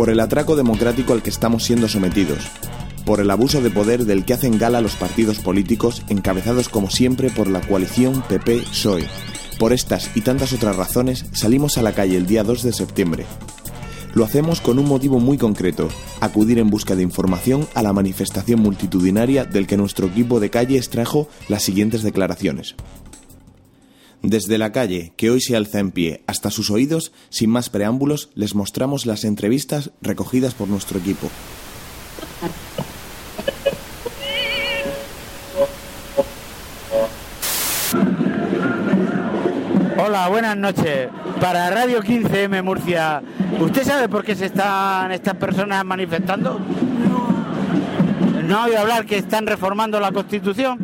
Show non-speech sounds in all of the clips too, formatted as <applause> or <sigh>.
por el atraco democrático al que estamos siendo sometidos, por el abuso de poder del que hacen gala los partidos políticos encabezados como siempre por la coalición PP-PSOE. Por estas y tantas otras razones salimos a la calle el día 2 de septiembre. Lo hacemos con un motivo muy concreto, acudir en busca de información a la manifestación multitudinaria del que nuestro equipo de calle extrajo las siguientes declaraciones. Desde la calle, que hoy se alza en pie, hasta sus oídos, sin más preámbulos, les mostramos las entrevistas recogidas por nuestro equipo. Hola, buenas noches. Para Radio 15M Murcia, ¿usted sabe por qué se están estas personas manifestando? No. ¿No ha oído hablar que están reformando la Constitución?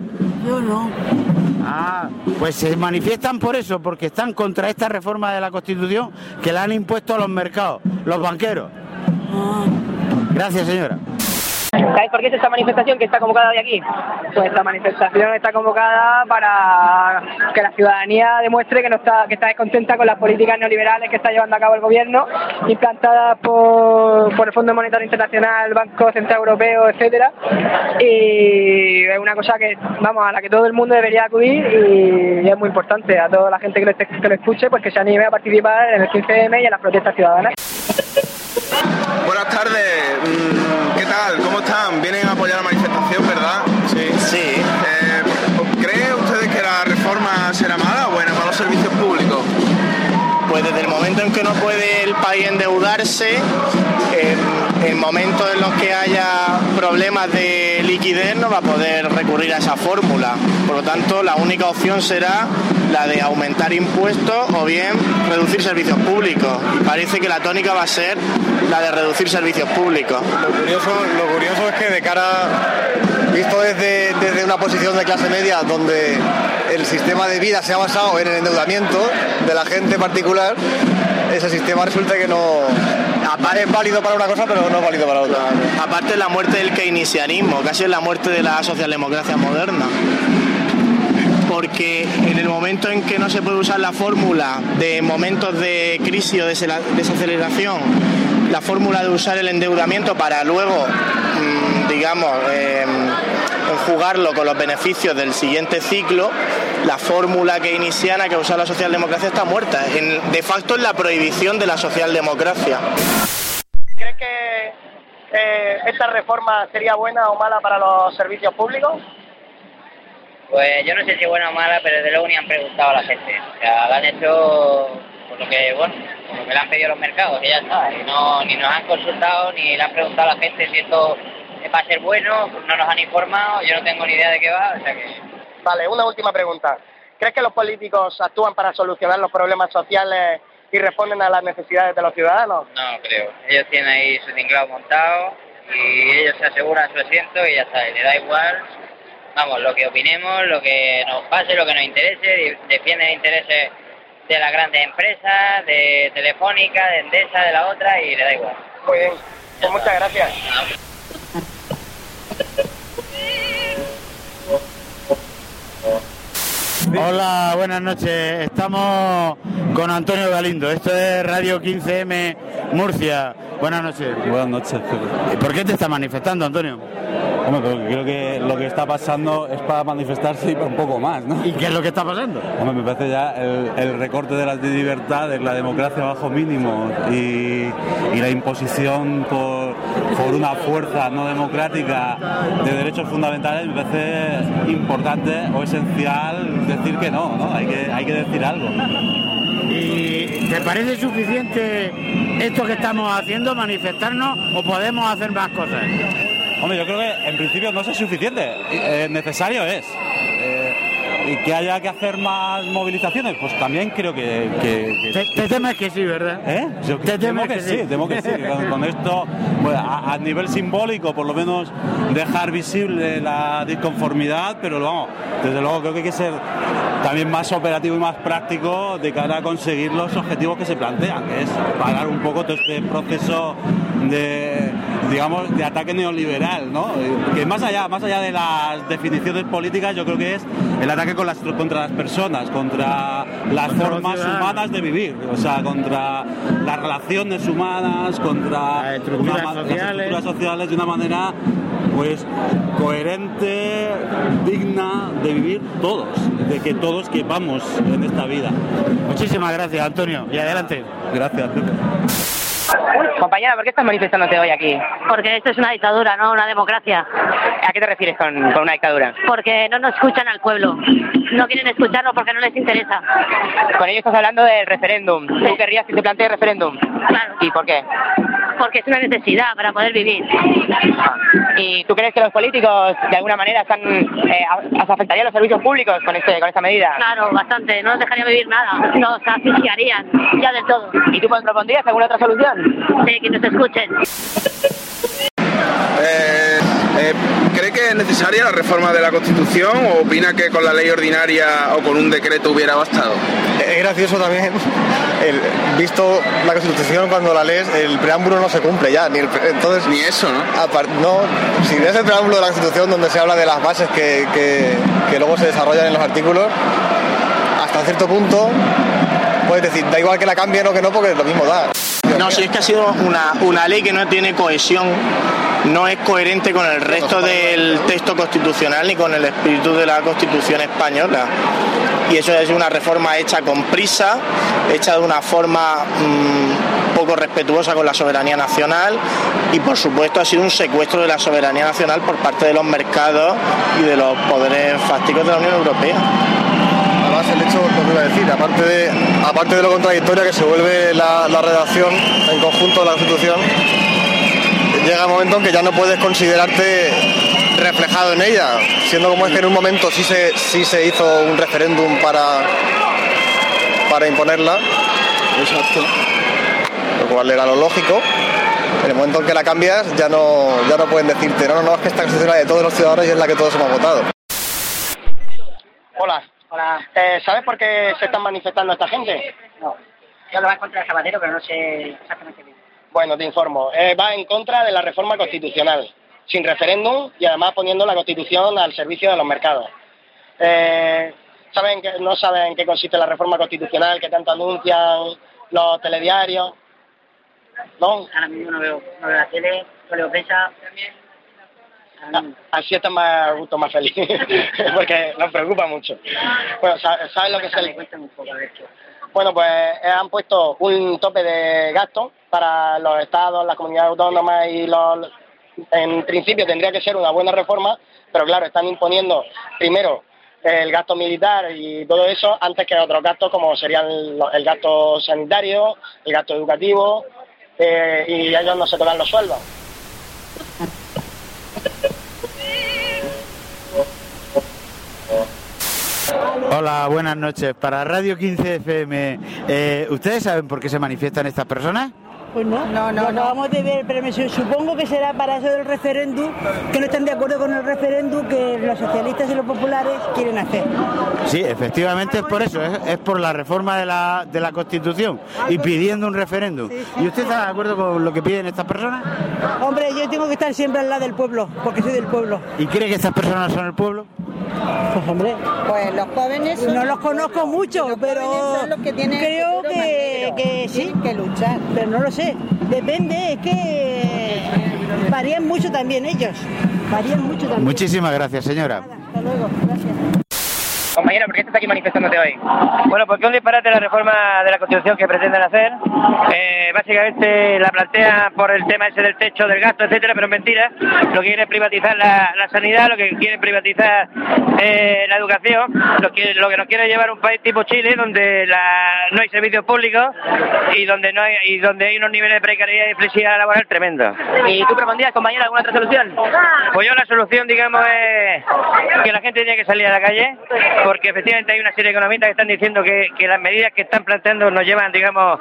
Yo no. Ah, pues se manifiestan por eso, porque están contra esta reforma de la Constitución que la han impuesto a los mercados, los banqueros. Ah. Gracias, señora. ¿Sabéis por qué es esta manifestación que está convocada hoy aquí? Pues esta manifestación está convocada para que la ciudadanía demuestre que no está descontenta con las políticas neoliberales que está llevando a cabo el gobierno, implantadas por, el Fondo Monetario Internacional, Banco Central Europeo, etcétera. Y es una cosa que, vamos, a la que todo el mundo debería acudir y es muy importante a toda la gente que lo, que lo escuche, pues que se anime a participar en el 15M y en las protestas ciudadanas. País endeudarse, en, en momentos en los que haya problemas de liquidez no va a poder recurrir a esa fórmula. Por lo tanto, la única opción será la de aumentar impuestos o bien reducir servicios públicos. Y parece que la tónica va a ser la de reducir servicios públicos. Lo curioso, lo curioso es que de cara, visto desde, desde una posición de clase media donde el sistema de vida se ha basado en el endeudamiento de la gente particular, ese sistema resulta que no es válido para una cosa pero no es válido para otra. Aparte la muerte del keynesianismo, casi es la muerte de la socialdemocracia moderna. Porque en el momento en que no se puede usar la fórmula de momentos de crisis o desela- desaceleración, la fórmula de usar el endeudamiento para luego, mm, digamos, eh, enjugarlo con los beneficios del siguiente ciclo, la fórmula keynesiana que usa la socialdemocracia está muerta. En- de facto es la prohibición de la socialdemocracia. ¿Crees que eh, esta reforma sería buena o mala para los servicios públicos? Pues yo no sé si es buena o mala, pero desde luego ni han preguntado a la gente. O sea, lo han hecho por lo que, bueno, por lo que le han pedido los mercados, y ya está. Y no, ni nos han consultado, ni le han preguntado a la gente si esto va a ser bueno, no nos han informado, yo no tengo ni idea de qué va, o sea que... Vale, una última pregunta. ¿Crees que los políticos actúan para solucionar los problemas sociales y responden a las necesidades de los ciudadanos? No creo. Ellos tienen ahí su tinglado montado y ellos se aseguran su asiento y ya está. Y le da igual, vamos, lo que opinemos, lo que nos pase, lo que nos interese, defienden intereses de las grandes empresas, de Telefónica, de Endesa, de la otra y le da igual. Muy bien, pues muchas gracias. Hola, buenas noches. Estamos con Antonio Galindo. Esto es Radio 15M Murcia. Buenas noches. Buenas noches. ¿Y por qué te estás manifestando, Antonio? Hombre, pero creo que lo que está pasando es para manifestarse y para un poco más, ¿no? ¿Y qué es lo que está pasando? Hombre, me parece ya el, el recorte de las libertades, la democracia bajo mínimo y, y la imposición por, por una fuerza no democrática de derechos fundamentales me parece importante o esencial decir que no, ¿no? Hay que, hay que decir algo. ¿Y te parece suficiente esto que estamos haciendo, manifestarnos, o podemos hacer más cosas? Hombre, yo creo que en principio no es suficiente, eh, necesario es. Y que haya que hacer más movilizaciones, pues también creo que... que, Te, te temes que sí, ¿verdad? ¿Eh? Yo Te temo que, que sí, sí. temo que sí. Con, con esto, bueno, a, a nivel simbólico, por lo menos dejar visible la disconformidad, pero vamos, desde luego creo que hay que ser también más operativo y más práctico de cara a conseguir los objetivos que se plantean, que es parar un poco todo este proceso de digamos de ataque neoliberal, ¿no? Que más allá, más allá de las definiciones políticas, yo creo que es el ataque con las, contra las personas, contra las Contra formas humanas de vivir, o sea, contra las relaciones humanas, contra Las estructuras las sociales. estructuras sociales de una manera pues coherente, digna de vivir todos, de que todos quepamos en esta vida. Muchísimas gracias, Antonio. Y adelante. Gracias, Pepe. Compañera, ¿por qué estás manifestándote hoy aquí? Porque esto es una dictadura, no una democracia. ¿A qué te refieres con, con una dictadura? Porque no nos escuchan al pueblo. No quieren escucharnos porque no les interesa. Con ello estás hablando del referéndum. ¿Tú querrías que se plantee referéndum? Claro. ¿Y por qué? Porque es una necesidad para poder vivir. ¿Y tú crees que los políticos de alguna manera están, eh, a- afectarían los servicios públicos con, este, con esta medida? Claro, bastante. No nos dejarían vivir nada. Nos asfixiarían ya del todo. ¿Y tú propondrías alguna otra solución? Sí, que nos escuchen. Eh, eh, ¿Cree que es necesaria la reforma de la Constitución o opina que con la ley ordinaria o con un decreto hubiera bastado? Es gracioso también, el, visto la Constitución cuando la lees, el preámbulo no se cumple ya. Ni el entonces, Ni eso, ¿no? no, si lees el preámbulo de la Constitución donde se habla de las bases que, que- que luego se desarrollan en los artículos, hasta cierto punto puedes decir, da igual que la cambien o que no, porque lo mismo da. No, si es que ha sido una, una ley que no tiene cohesión, no es coherente con el resto del texto constitucional ni con el espíritu de la Constitución española. Y eso es una reforma hecha con prisa, hecha de una forma mm, poco respetuosa con la soberanía nacional y por supuesto ha sido un secuestro de la soberanía nacional por parte de los mercados y de los poderes fácticos de la Unión Europea. Además, el hecho, lo que iba a decir, aparte de, aparte de lo contradictoria que se vuelve la, la redacción en conjunto de la Constitución, llega un momento en que ya no puedes considerarte reflejado en ella, siendo como es que en un momento sí se, sí se hizo un referéndum para, para imponerla. Exacto. Lo cual era lo lógico. En el momento en que la cambias ya no, ya no pueden decirte, no, no, no, es que esta constitución es la de todos los ciudadanos y es la que todos hemos votado. Hola. Hola. ¿Sabes por qué se están manifestando esta gente? No. Yo lo va en contra de Zapatero, pero no sé exactamente bien. Bueno, te informo. Eh, va en contra de la reforma constitucional, sin referéndum y además poniendo la constitución al servicio de los mercados. Eh, ¿saben que, ¿No saben en qué consiste la reforma constitucional que tanto anuncian los telediarios? ¿No? Ahora mismo no veo, no veo la tele, no leo prensa. Ah, Así está más a gusto, más feliz, <laughs> porque nos preocupa mucho. Bueno, sa- ¿sabes lo que ver qué. Bueno, pues eh, han puesto un tope de gasto para los estados, las comunidades autónomas y los... En principio tendría que ser una buena reforma, pero claro, están imponiendo primero el gasto militar y todo eso antes que otros gastos como serían el, gasto sanitario, el gasto educativo eh, y ellos no se tocan los sueldos. Hola, buenas noches. Para Radio 15 FM, eh, ¿ustedes saben por qué se manifiestan estas personas? Pues no, no, no, acabamos de ver, pero me su- supongo que será para eso del referéndum, que no están de acuerdo con el referéndum que los socialistas y los populares quieren hacer. Sí, efectivamente es por eso, es, es por la reforma de la, de la Constitución y pidiendo un referéndum. ¿Y usted está de acuerdo con lo que piden estas personas? Hombre, yo tengo que estar siempre al lado del pueblo, porque soy del pueblo. ¿Y cree que estas personas son el pueblo? Pues hombre, Pues los jóvenes no los conozco mucho, los pero jóvenes son los que tienen el creo que, que sí. Tienen que luchar. Pero no lo sé, depende, es que varían mucho también ellos, varían mucho también. Muchísimas gracias, señora. Hasta luego, gracias. Compañero, ¿por qué estás aquí manifestándote hoy? Bueno, porque un disparate la reforma de la Constitución que pretenden hacer. Eh, básicamente la plantea por el tema ese del techo, del gasto, etcétera, pero es mentira. Lo que quieren es privatizar la, la sanidad, lo que quieren privatizar eh, la educación, lo que, lo que nos quiere llevar a un país tipo Chile, donde la- no hay servicios públicos y donde no hay, y donde hay unos niveles de precariedad y flexibilidad laboral tremendos. ¿Y tú propondrías, compañero, alguna otra solución? Pues yo la solución, digamos, es que la gente tiene que salir a la calle, porque efectivamente hay una serie de economistas que están diciendo que, que las medidas que están planteando nos llevan, digamos,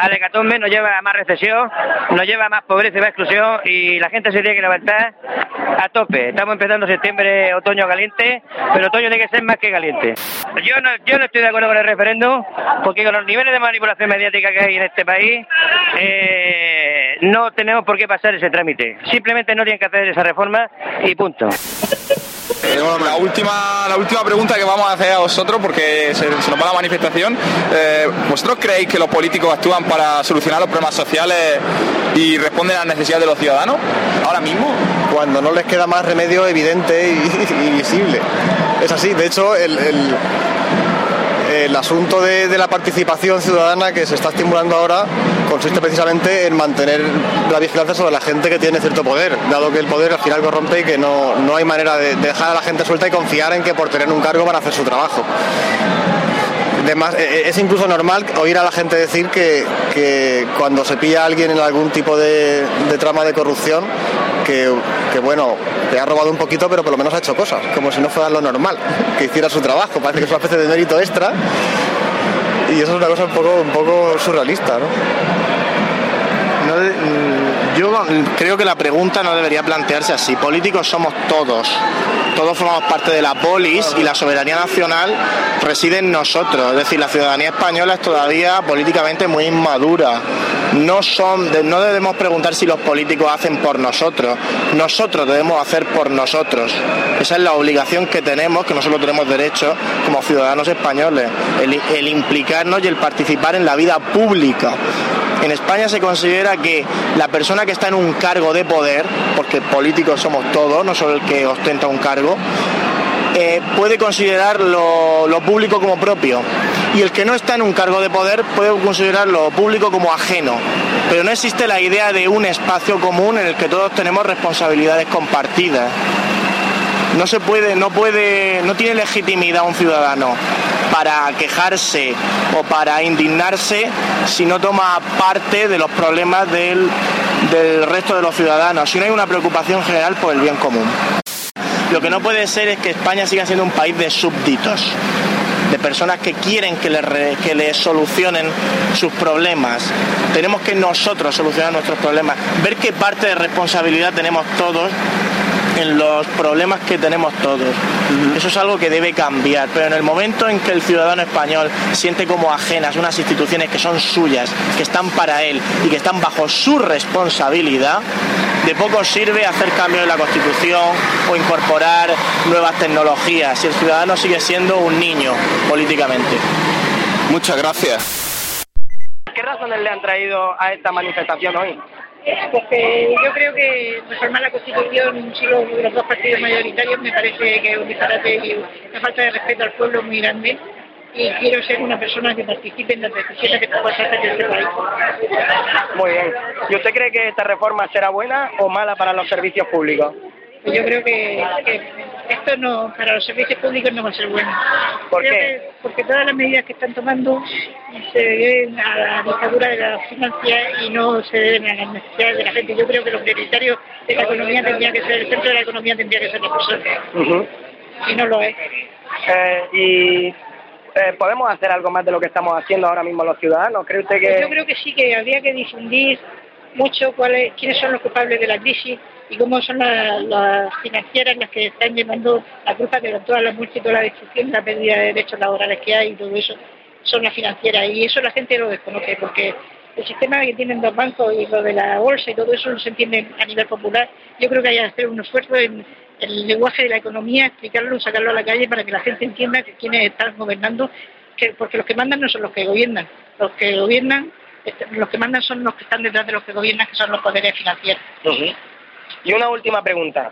al hecatombe, nos llevan a más recesión, nos lleva a más pobreza y más exclusión, y la gente se tiene que levantar a tope. Estamos empezando septiembre, otoño caliente, pero otoño tiene que ser más que caliente. Yo no, yo no estoy de acuerdo con el referéndum, porque con los niveles de manipulación mediática que hay en este país, eh, no tenemos por qué pasar ese trámite. Simplemente no tienen que hacer esa reforma y punto. Eh, bueno, la última, la última pregunta que vamos a hacer a vosotros, porque se, se nos va la manifestación. Eh, ¿Vosotros creéis que los políticos actúan para solucionar los problemas sociales y responden a las necesidades de los ciudadanos ahora mismo? Cuando no les queda más remedio evidente y, <laughs> y visible. Es así, de hecho, el, el- el asunto de, la participación ciudadana que se está estimulando ahora consiste precisamente en mantener la vigilancia sobre la gente que tiene cierto poder, dado que el poder al final corrompe y que no, no hay manera de, de dejar a la gente suelta y confiar en que por tener un cargo van a hacer su trabajo. Además, eh, es incluso normal oír a la gente decir que, que cuando se pilla a alguien en algún tipo de, trama de corrupción, que, que, bueno, te ha robado un poquito, pero por lo menos ha hecho cosas, como si no fuera lo normal, que hiciera su trabajo. Parece que es una especie de mérito extra y eso es una cosa un poco, un poco surrealista, ¿no? Mm, yo creo que la pregunta no debería plantearse así. Políticos somos todos. Todos formamos parte de la polis y la soberanía nacional reside en nosotros. Es decir, la ciudadanía española es todavía políticamente muy inmadura. No, son, no debemos preguntar si los políticos hacen por nosotros. Nosotros debemos hacer por nosotros. Esa es la obligación que tenemos, que nosotros tenemos derecho como ciudadanos españoles. El implicarnos y el participar en la vida pública. En España se considera que la persona que está en un cargo de poder, porque políticos somos todos, no solo el que ostenta un cargo, eh, puede considerar lo, lo público como propio. Y el que no está en un cargo de poder puede considerar lo público como ajeno. Pero no existe la idea de un espacio común en el que todos tenemos responsabilidades compartidas. No se puede, no puede, no tiene legitimidad un ciudadano para quejarse o para indignarse si no toma parte de los problemas del, del resto de los ciudadanos, si no hay una preocupación general por el bien común. Lo que no puede ser es que España siga siendo un país de súbditos, de personas que quieren que re- que les solucionen sus problemas. Tenemos que nosotros solucionar nuestros problemas, ver qué parte de responsabilidad tenemos todos en los problemas que tenemos todos. Eso es algo que debe cambiar, pero en el momento en que el ciudadano español siente como ajenas unas instituciones que son suyas, que están para él y que están bajo su responsabilidad, de poco sirve hacer cambios en la Constitución o incorporar nuevas tecnologías si el ciudadano sigue siendo un niño políticamente. Muchas gracias. ¿Qué razones le han traído a esta manifestación hoy? Porque yo creo que reformar la Constitución solo de los dos partidos mayoritarios me parece que es un disparate y una falta de respeto al pueblo muy grande. Y quiero ser una persona que participe en las decisiones que hacer en este país. Muy bien. ¿Y usted cree que esta reforma será buena o mala para los servicios públicos? Pues yo creo que, que esto no para los servicios públicos no va a ser bueno. ¿Por Creo qué? que- porque todas las medidas que están tomando se deben a la dictadura de las finanzas y no se deben a las necesidades de la gente. Yo creo que lo prioritario de la economía tendría que ser, el centro de la economía tendría que ser la persona. Y no lo es. Eh, y eh, podemos hacer algo más de lo que estamos haciendo ahora mismo los ciudadanos. ¿Cree usted que Yo creo que sí que habría que difundir mucho cuáles, quiénes son los culpables de la crisis y cómo son la- las financieras las que están llevando la culpa de toda la toda la destrucción, la pérdida de derechos laborales que hay y todo eso son las financieras y eso la gente lo desconoce porque el sistema que tienen los bancos y lo de la bolsa y todo eso no se entiende a nivel popular. Yo creo que hay que hacer un esfuerzo en el lenguaje de la economía, explicarlo, sacarlo a la calle para que la gente entienda que quienes están gobernando, que, porque los que mandan no son los que gobiernan, los que gobiernan, este, los que mandan son los que están detrás de los que gobiernan, que son los poderes financieros. Ujú. Y una última pregunta.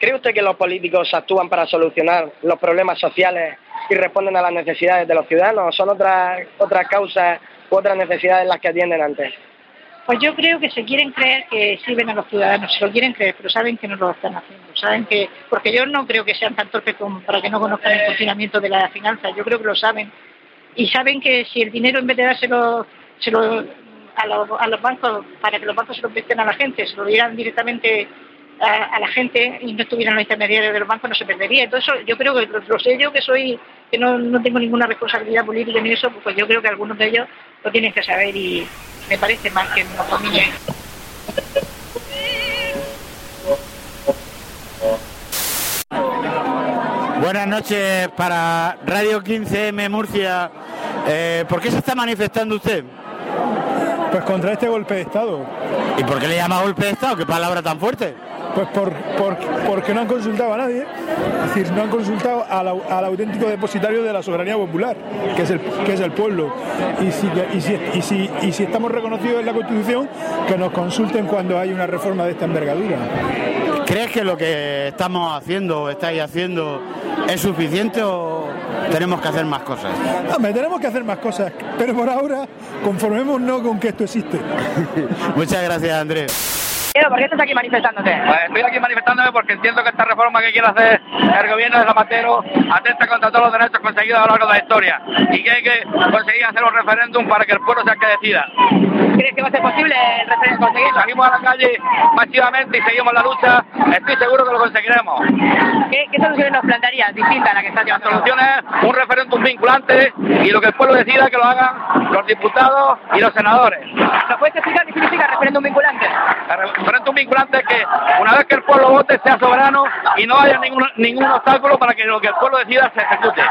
¿Cree usted que los políticos actúan para solucionar los problemas sociales y responden a las necesidades de los ciudadanos. Son otras otras causas u otras necesidades las que atienden antes. Pues yo creo que se quieren creer que sirven a los ciudadanos, se lo quieren creer, pero saben que no lo están haciendo. Saben que, porque yo no creo que sean tan torpes como para que no conozcan el funcionamiento de la finanza. Yo creo que lo saben y saben que si el dinero en vez de dárselo se lo, a, los, a los bancos para que los bancos se lo presten a la gente, se lo dieran directamente a, la gente y no estuvieran los intermediarios de los bancos, no se perdería. Entonces yo creo que lo, sé yo que soy que no, no tengo ninguna responsabilidad política ni eso, pues yo creo que algunos de ellos lo tienen que saber y me parece mal que nos dominen. Buenas noches para Radio 15M Murcia. Eh, ¿Por qué se está manifestando usted? Pues contra este golpe de Estado. ¿Y por qué le llama golpe de Estado? ¿Qué palabra tan fuerte? Pues por, por- porque no han consultado a nadie, es decir, no han consultado al, al auténtico depositario de la soberanía popular, que es el, que es el pueblo. Y si, y, si, y, si, y si estamos reconocidos en la Constitución, que nos consulten cuando hay una reforma de esta envergadura. ¿Crees que lo que estamos haciendo o estáis haciendo es suficiente o tenemos que hacer más cosas? Hombre, tenemos que hacer más cosas, pero por ahora conformémonos con que esto existe. <laughs> Muchas gracias, Andrés. ¿Por qué estás aquí manifestándote? Pues estoy aquí manifestándome porque entiendo que esta reforma que quiere hacer el gobierno de Zapatero atenta contra todos los derechos conseguidos a lo largo de la historia y que hay que conseguir hacer un referéndum para que el pueblo sea el que decida. ¿Crees que va a ser posible el referéndum conseguirlo? Salimos a la calle masivamente y seguimos la lucha, estoy seguro que lo conseguiremos. ¿Qué, qué soluciones nos plantearías distinta a la que está llevando? La solución es un referéndum vinculante y lo que el pueblo decida que lo hagan los diputados y los senadores. ¿Nos puedes explicar qué significa referéndum vinculante? El referéndum vinculante es que una vez que el pueblo vote sea soberano y no haya ningún, ningún obstáculo para que lo que el pueblo decida se ejecute.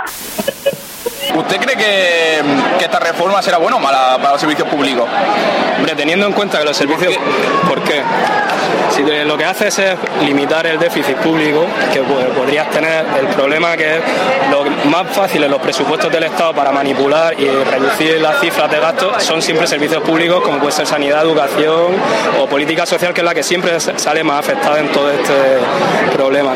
¿Usted cree que, que esta reforma será buena o mala para los servicios públicos? Hombre, teniendo en cuenta que los servicios... ¿Por qué? Si lo que haces es limitar el déficit público, que pues, podrías tener el problema que es lo más fácil en los presupuestos del Estado para manipular y reducir las cifras de gastos son siempre servicios públicos como puede ser sanidad, educación o política social, que es la que siempre sale más afectada en todo este problema.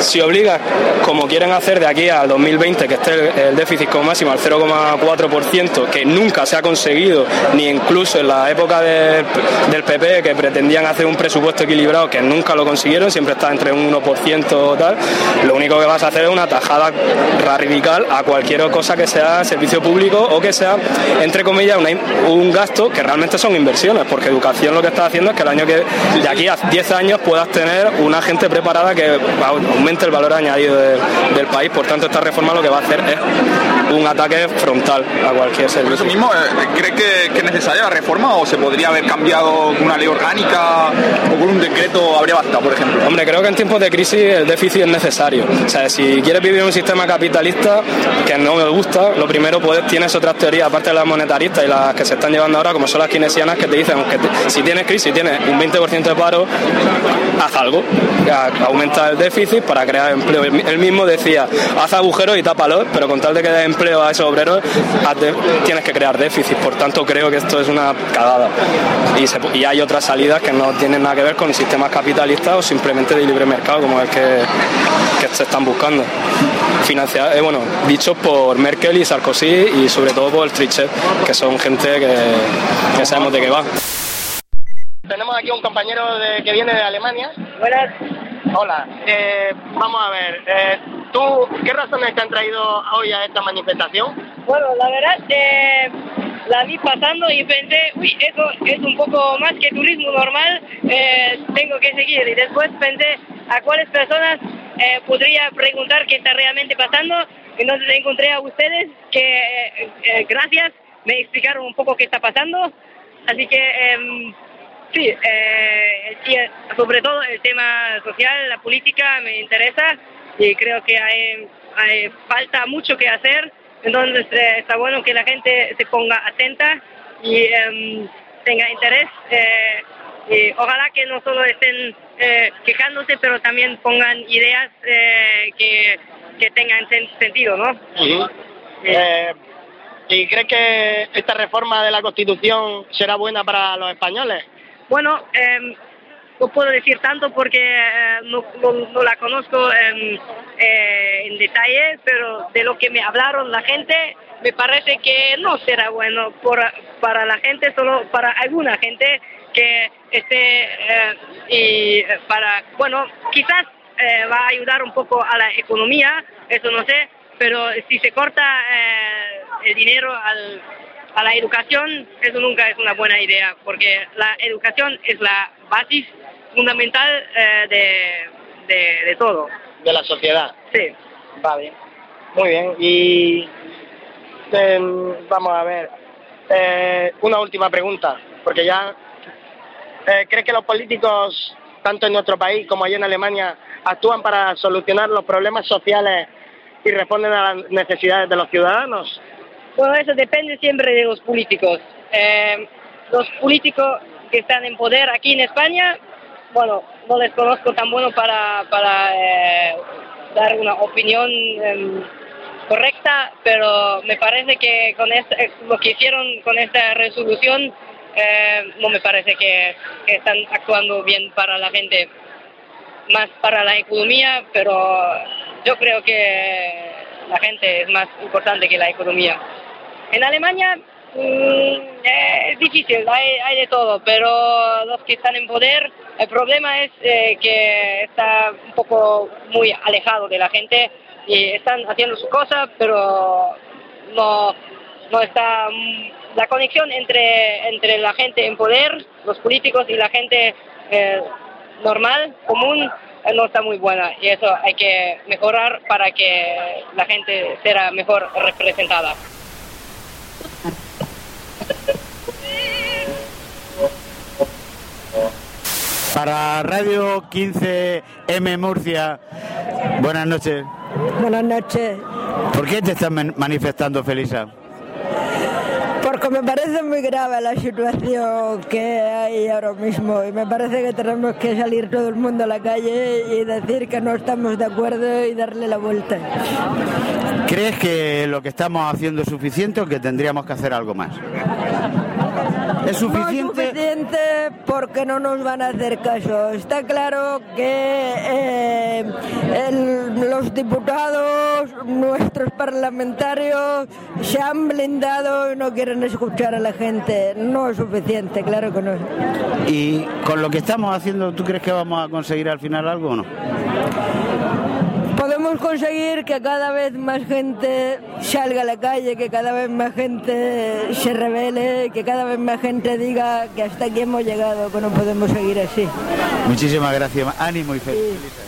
Si obligas, como quieren hacer de aquí al 2020, que esté el, el déficit como máximo al 0,4%, que nunca se ha conseguido, ni incluso en la época del, PP, que pretendían hacer un presupuesto equilibrado, que nunca lo consiguieron, siempre está entre un 1% o tal, lo único que vas a hacer es una tajada radical a cualquier cosa que sea servicio público o que sea, entre comillas, un gasto que realmente son inversiones, porque educación lo que está haciendo es que el año que, de aquí a 10 años puedas tener una gente preparada que aumente el valor añadido de- del país, por tanto esta reforma lo que va a hacer es un ataque frontal a cualquier Por servicio. eso mismo, eh, ¿cree que, que es necesaria la reforma o se podría haber cambiado con una ley orgánica o con un decreto habría bastado, por ejemplo? Hombre, creo que en tiempos de crisis el déficit es necesario. O sea, si quieres vivir en un sistema capitalista que no me gusta, lo primero pues, tienes otras teorías, aparte de las monetaristas y las que se están llevando ahora, como son las keynesianas, que te dicen que te- si tienes crisis, tienes un 20% de paro, haz algo. Aumenta el déficit para crear empleo. Él él mismo decía, haz agujeros y tápalos, pero con tal de que des empleo a esos obreros, tienes que crear déficit. Por tanto, creo que esto es una cagada. Y, se- y hay otras salidas que no tienen nada que ver con sistemas capitalistas o simplemente de libre mercado, como el que, que se están buscando. Financiar, eh, bueno, dichos por Merkel y Sarkozy y sobre todo por Trichet, que son gente que, que sabemos de qué va. Tenemos aquí un compañero de- que viene de Alemania. Buenas. Hola. Eh, vamos a ver. eh, ¿Tú qué razones te han traído hoy a esta manifestación? Bueno, la verdad, eh, la vi pasando y pensé, uy, eso es un poco más que turismo normal, eh, tengo que seguir. Y después pensé a cuáles personas eh, podría preguntar qué está realmente pasando. Entonces encontré a ustedes que, eh, eh, gracias, me explicaron un poco qué está pasando. Así que, em, sí, eh, sí, sobre todo el tema social, la política me interesa y creo que hay, hay falta mucho que hacer. Entonces eh, está bueno que la gente se ponga atenta y em, tenga interés. eh, y ojalá que no solo estén eh, quejándose, pero también pongan ideas eh, que, que tengan sen- sentido, ¿no? Eh, ¿Y crees que esta reforma de la Constitución será buena para los españoles? Bueno, em, no puedo decir tanto porque eh, no, no- no la conozco eh, en detalle, pero de lo que me hablaron la gente, me parece que no será bueno por, para la gente, solo para alguna gente que esté eh, y eh, para, bueno, quizás eh, va a ayudar un poco a la economía, eso no sé, pero si se corta el dinero al, a la educación, eso nunca es una buena idea, porque la educación es la base fundamental eh, de, de, de todo. de la sociedad. Sí. Vale. Muy bien. Y em, vamos a ver. Eh, una última pregunta, porque ya eh, ¿crees que los políticos, tanto en nuestro país como allá en Alemania, actúan para solucionar los problemas sociales y responden a las necesidades de los ciudadanos? Bueno, eso depende siempre de los políticos. Eh, los políticos que están en poder aquí en España, bueno, no les conozco tan bueno para, para eh, dar una opinión em, correcta, pero me parece que con esta- eh, lo que hicieron con esta resolución eh, no me parece que, que están actuando bien para la gente, más para la economía, pero yo creo que la gente es más importante que la economía. En Alemania es difícil, hay, hay de todo, pero los que están en poder, el problema es eh, que está un poco muy alejado de la gente y están haciendo su cosa, pero no, no está mm, la conexión entre, entre la gente en poder, los políticos y la gente eh, normal, común, eh, no está muy buena y eso hay que mejorar para que la gente sea mejor representada. Para Radio 15M Murcia, buenas noches. Buenas noches. ¿Por qué te estás man- manifestando, Felisa? Porque me parece muy grave la situación que hay ahora mismo y me parece que tenemos que salir todo el mundo a la calle y decir que no estamos de acuerdo y darle la vuelta. ¿Crees que lo que estamos haciendo es suficiente o que tendríamos que hacer algo más? ¿Es suficiente? No es suficiente porque no nos van a hacer caso. Está claro que eh, el- los diputados, nuestros parlamentarios, se han blindado y no quieren escuchar a la gente. No es suficiente, claro que no. Y con lo que estamos haciendo, ¿tú crees que vamos a conseguir al final algo o no? Podemos conseguir que cada vez más gente salga a la calle, que cada vez más gente se revele, que cada vez más gente diga que hasta aquí hemos llegado, que no podemos seguir así. Muchísimas gracias. Ánimo y feliz.